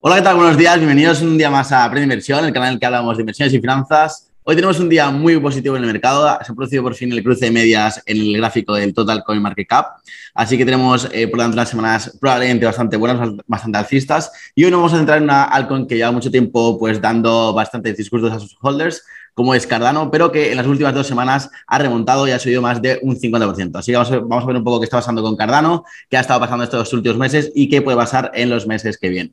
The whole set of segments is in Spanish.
Hola, ¿qué tal? Buenos días, bienvenidos un día más a Aprende Inversión, el canal en el que hablamos de inversiones y finanzas. Hoy tenemos un día muy positivo en el mercado. Se ha producido por fin el cruce de medias en el gráfico del Total Coin Market Cap. Así que tenemos eh, por delante unas semanas probablemente bastante buenas, bastante alcistas. Y hoy nos vamos a centrar en una altcoin que lleva mucho tiempo pues dando bastantes discursos a sus holders, como es Cardano, pero que en las últimas dos semanas ha remontado y ha subido más de un 50%. Así que vamos a, ver un poco qué está pasando con Cardano, qué ha estado pasando estos últimos meses y qué puede pasar en los meses que vienen.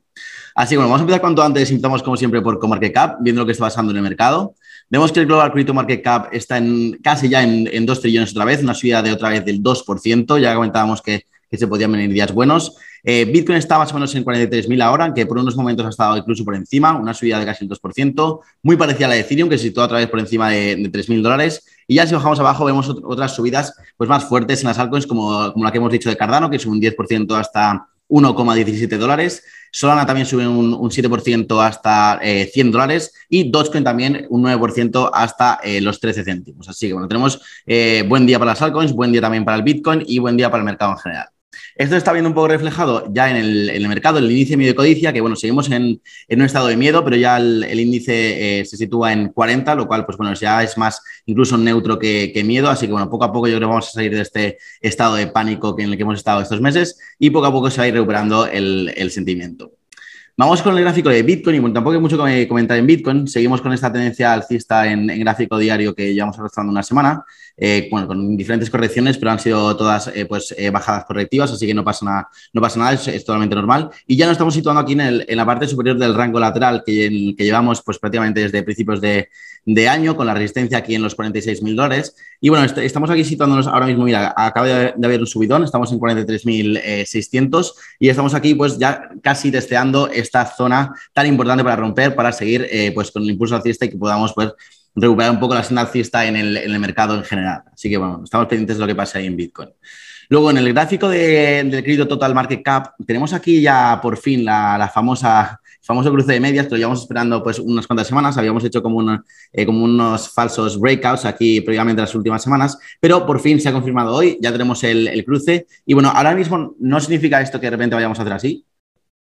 Así que bueno, vamos a empezar cuanto antes, empezamos como siempre por CoMarketCap, viendo lo que está pasando en el mercado. Vemos que el Global Crypto Market Cap está en, casi ya en, en 2 trillones otra vez, una subida de otra vez del 2%, ya comentábamos que, que se podían venir días buenos. Eh, Bitcoin está más o menos en 43.000 ahora, que por unos momentos ha estado incluso por encima, una subida de casi el 2%, muy parecida a la de Ethereum, que se situó otra vez por encima de, de 3.000 dólares. Y ya si bajamos abajo vemos otras subidas pues, más fuertes en las altcoins, como, la que hemos dicho de Cardano, que es un 10% hasta 1,17 dólares. Solana también sube un, un 7% hasta eh, 100 dólares y Dogecoin también un 9% hasta eh, los 13 céntimos. Así que bueno, tenemos eh, buen día para las altcoins, buen día también para el Bitcoin y buen día para el mercado en general. Esto está viendo un poco reflejado ya en el, en el mercado, el índice de codicia, que bueno, seguimos en, en un estado de miedo, pero ya el, índice eh, se sitúa en 40, lo cual, pues bueno, ya es más incluso neutro que, que, miedo. Así que bueno, poco a poco yo creo que vamos a salir de este estado de pánico en el que hemos estado estos meses y poco a poco se va a ir recuperando el sentimiento. Vamos con el gráfico de Bitcoin y bueno, tampoco hay mucho que comentar en Bitcoin. Seguimos con esta tendencia alcista en, gráfico diario que llevamos arrastrando una semana. Eh, bueno, con diferentes correcciones, pero han sido todas eh, pues, eh, bajadas correctivas, así que no pasa nada, no pasa nada es, totalmente normal. Y ya nos estamos situando aquí en la parte superior del rango lateral que, que llevamos pues, prácticamente desde principios de, de, año, con la resistencia aquí en los 46 mil dólares. Y bueno, est estamos aquí situándonos ahora mismo, mira, acaba de, haber un subidón, estamos en 43.600 y estamos aquí pues ya casi testeando esta zona tan importante para romper, para seguir pues con el impulso alcista y que podamos pues recuperar un poco la senda alcista en el, en el, mercado en general. Así que bueno, estamos pendientes de lo que pasa ahí en Bitcoin. Luego, en el gráfico de, del crédito total market cap, tenemos aquí ya por fin la famosa famoso cruce de medias, que lo llevamos esperando pues unas cuantas semanas, habíamos hecho eh, como unos falsos breakouts aquí previamente las últimas semanas, pero por fin se ha confirmado hoy, ya tenemos el, cruce y bueno, ahora mismo no significa esto que de repente vayamos a hacer así,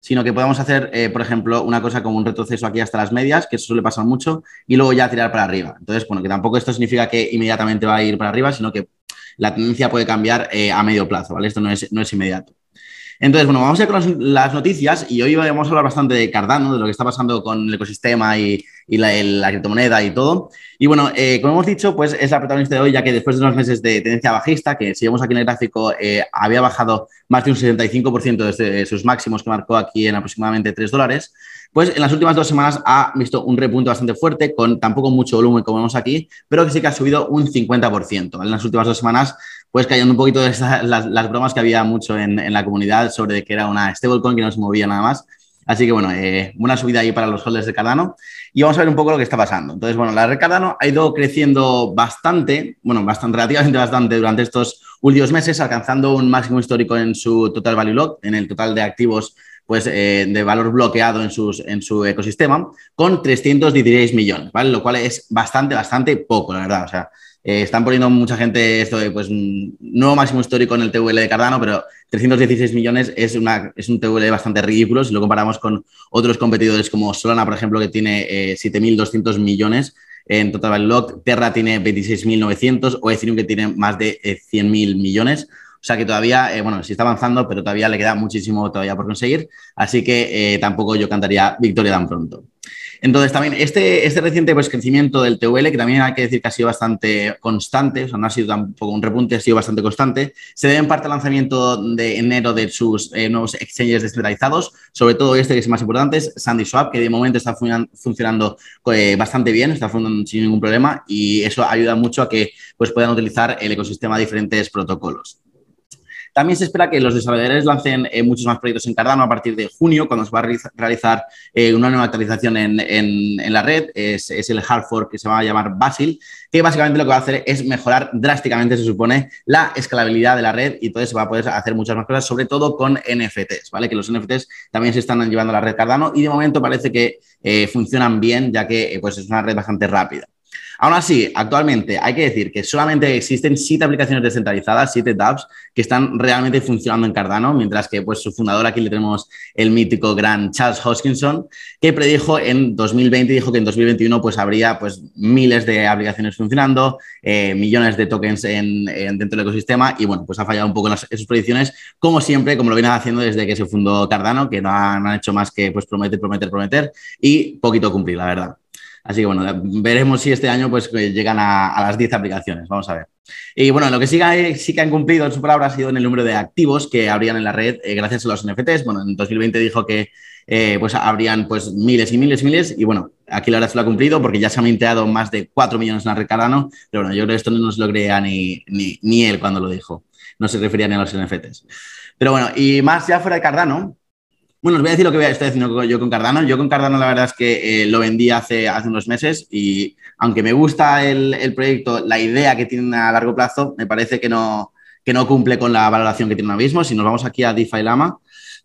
sino que podemos hacer, eh, por ejemplo, una cosa como un retroceso aquí hasta las medias, que eso suele pasar mucho, y luego ya tirar para arriba. Entonces, bueno, que tampoco esto significa que inmediatamente va a ir para arriba, sino que la tendencia puede cambiar eh, a medio plazo. Esto no es, no es inmediato. Entonces, bueno, vamos a ir con las noticias y hoy vamos a hablar bastante de Cardano, de lo que está pasando con el ecosistema y, y la, el, la, criptomoneda y todo. Y bueno, eh, como hemos dicho, pues es la protagonista de hoy, ya que después de unos meses de tendencia bajista, que si vemos aquí en el gráfico, eh, había bajado más de un 75% desde sus máximos que marcó aquí en aproximadamente 3 dólares, pues en las últimas dos semanas ha visto un repunte bastante fuerte, con tampoco mucho volumen como vemos aquí, pero que sí que ha subido un 50%. ¿vale? En las últimas dos semanas pues cayendo un poquito de esas, las, las, bromas que había mucho en, en, la comunidad sobre que era una stablecoin que no se movía nada más. Así que bueno, eh, una subida ahí para los holders de Cardano. Y vamos a ver un poco lo que está pasando. Entonces, bueno, la red Cardano ha ido creciendo bastante, bueno, bastante, relativamente bastante durante estos últimos meses, alcanzando un máximo histórico en su total value lock, en el total de activos pues, eh, de valor bloqueado en, sus, en su ecosistema, con 316 millones, ¿vale? Lo cual es bastante, bastante poco, la verdad. O sea, eh, están poniendo mucha gente esto de, pues, nuevo máximo histórico en el TVL de Cardano, pero 316 millones es, una, es un TVL bastante ridículo si lo comparamos con otros competidores como Solana, por ejemplo, que tiene eh, 7.200 millones en total value lock, Terra tiene 26.900 o Ethereum que tiene más de eh, 100.000 millones. O sea que todavía, eh, bueno, sí está avanzando, pero todavía le queda muchísimo todavía por conseguir. Así que eh, tampoco yo cantaría victoria tan pronto. Entonces, también este, este reciente pues, crecimiento del TVL, que también hay que decir que ha sido bastante constante, o sea, no ha sido tampoco un repunte, ha sido bastante constante, se debe en parte al lanzamiento de enero de sus eh, nuevos exchanges descentralizados, sobre todo este que es más importante, es SandySwap, que de momento está fun funcionando eh, bastante bien, está funcionando sin ningún problema y eso ayuda mucho a que pues, puedan utilizar el ecosistema de diferentes protocolos. También se espera que los desarrolladores lancen eh, muchos más proyectos en Cardano a partir de junio, cuando se va a realizar eh, una nueva actualización en, en, la red. Es, es, el hard fork que se va a llamar Basil, que básicamente lo que va a hacer es mejorar drásticamente, se supone, la escalabilidad de la red y entonces se va a poder hacer muchas más cosas, sobre todo con NFTs, ¿vale? Que los NFTs también se están llevando a la red Cardano y de momento parece que eh, funcionan bien, ya que pues es una red bastante rápida. Aún así, actualmente hay que decir que solamente existen siete aplicaciones descentralizadas, siete dApps, que están realmente funcionando en Cardano, mientras que pues, su fundador aquí le tenemos el mítico gran Charles Hoskinson, que predijo en 2020, dijo que en 2021 pues, habría pues, miles de aplicaciones funcionando, eh, millones de tokens en, dentro del ecosistema y bueno, pues ha fallado un poco en, sus predicciones, como siempre, como lo viene haciendo desde que se fundó Cardano, que no han, hecho más que pues, prometer, prometer, prometer y poquito cumplir, la verdad. Así que bueno, veremos si este año pues llegan a, las 10 aplicaciones. Vamos a ver. Y bueno, lo que sí sí que han cumplido en su palabra ha sido en el número de activos que habrían en la red eh, gracias a los NFTs. Bueno, en 2020 dijo que eh, pues habrían pues miles y miles y miles. Y bueno, aquí la verdad se lo ha cumplido porque ya se han minteado más de 4 millones en la red Cardano. Pero bueno, yo creo que esto no se lo creía ni, ni, ni él cuando lo dijo. No se refería ni a los NFTs. Pero bueno, y más ya fuera de Cardano, bueno, os voy a decir lo que estoy haciendo yo con Cardano. Yo con Cardano la verdad es que eh, lo vendí hace, hace unos meses y aunque me gusta el, proyecto, la idea que tiene a largo plazo, me parece que no, que no cumple con la valoración que tiene ahora mismo. Si nos vamos aquí a DeFi Lama,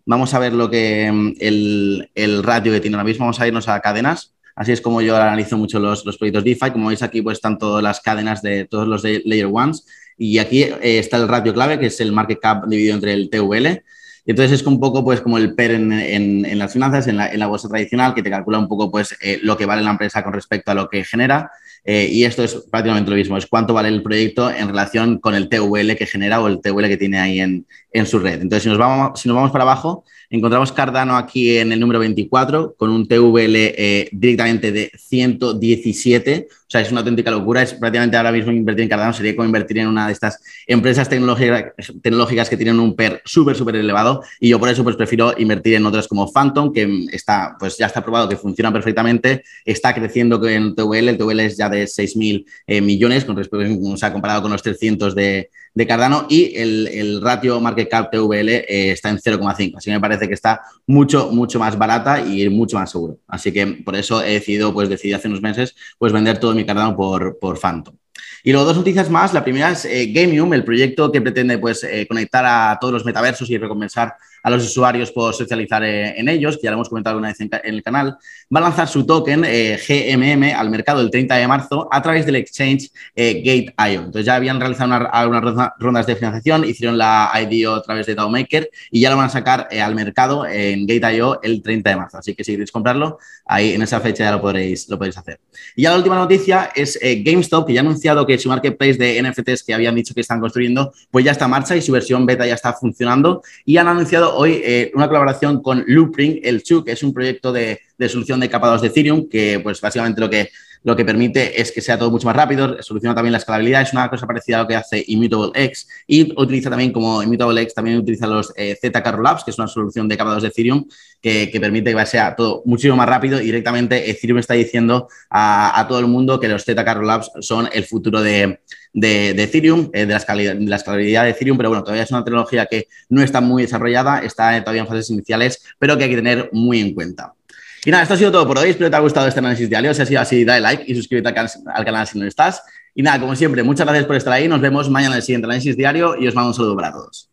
vamos a ver lo que mm, el, el ratio que tiene ahora mismo. Vamos a irnos a cadenas. Así es como yo analizo mucho los, los proyectos DeFi. Como veis aquí, pues están todas las cadenas de todos los de Layer Ones. Y aquí eh, está el ratio clave, que es el market cap dividido entre el TVL. Entonces es un poco pues como el PER en, las finanzas, en la, bolsa tradicional, que te calcula un poco pues eh, lo que vale la empresa con respecto a lo que genera. Eh, y esto es prácticamente lo mismo, es cuánto vale el proyecto en relación con el TVL que genera o el TVL que tiene ahí en, en su red. Entonces, si nos, vamos, si nos vamos para abajo, encontramos Cardano aquí en el número 24 con un TVL eh, directamente de 117. O sea, es una auténtica locura. Es prácticamente ahora mismo invertir en Cardano sería como invertir en una de estas empresas tecnológicas que tienen un PER súper, súper elevado. Y yo por eso pues prefiero invertir en otras como Phantom, que está, pues ya está probado que funciona perfectamente, está creciendo en TVL. El TVL es ya de 6.000 eh, millones con respecto, o sea, comparado con los 300 de, de Cardano y el, ratio market cap TVL eh, está en 0,5. Así que me parece que está mucho, mucho más barata y mucho más seguro. Así que por eso he decidido, pues decidí hace unos meses, pues vender todo mi Cardano por, por Phantom. Y luego dos noticias más. La primera es eh, Gamium, el proyecto que pretende pues, eh, conectar a todos los metaversos y recompensar a los usuarios por socializar eh, en ellos, que ya lo hemos comentado una vez en, el canal, va a lanzar su token GMM al mercado el 30 de marzo a través del exchange Gate.io. Entonces ya habían realizado unas rondas de financiación, hicieron la IDO a través de DAOmaker y ya lo van a sacar al mercado en Gate.io el 30 de marzo. Así que si queréis comprarlo, ahí en esa fecha ya lo podréis, lo podéis hacer. Y ya la última noticia es GameStop, que ya ha anunciado que su marketplace de NFTs que habían dicho que están construyendo, pues ya está en marcha y su versión beta ya está funcionando. Y han anunciado hoy eh, una colaboración con Loopring, el CHU, que es un proyecto de, de solución de capados de Ethereum, que pues básicamente lo que lo que permite es que sea todo mucho más rápido, soluciona también la escalabilidad, es una cosa parecida a lo que hace Immutable X y utiliza también como Immutable X, también utiliza los eh, ZK Rollups, que es una solución de capados de Ethereum que, permite que sea todo muchísimo más rápido y directamente Ethereum está diciendo a, todo el mundo que los ZK Rollups son el futuro de, Ethereum, eh, de la escalabilidad de Ethereum, pero bueno, todavía es una tecnología que no está muy desarrollada, está todavía en fases iniciales, pero que hay que tener muy en cuenta. Y nada, esto ha sido todo por hoy. Espero que te haya gustado este análisis diario. Si ha sido así, dale like y suscríbete al canal si no estás. Y nada, como siempre, muchas gracias por estar ahí. Nos vemos mañana en el siguiente análisis diario y os mando un saludo para todos.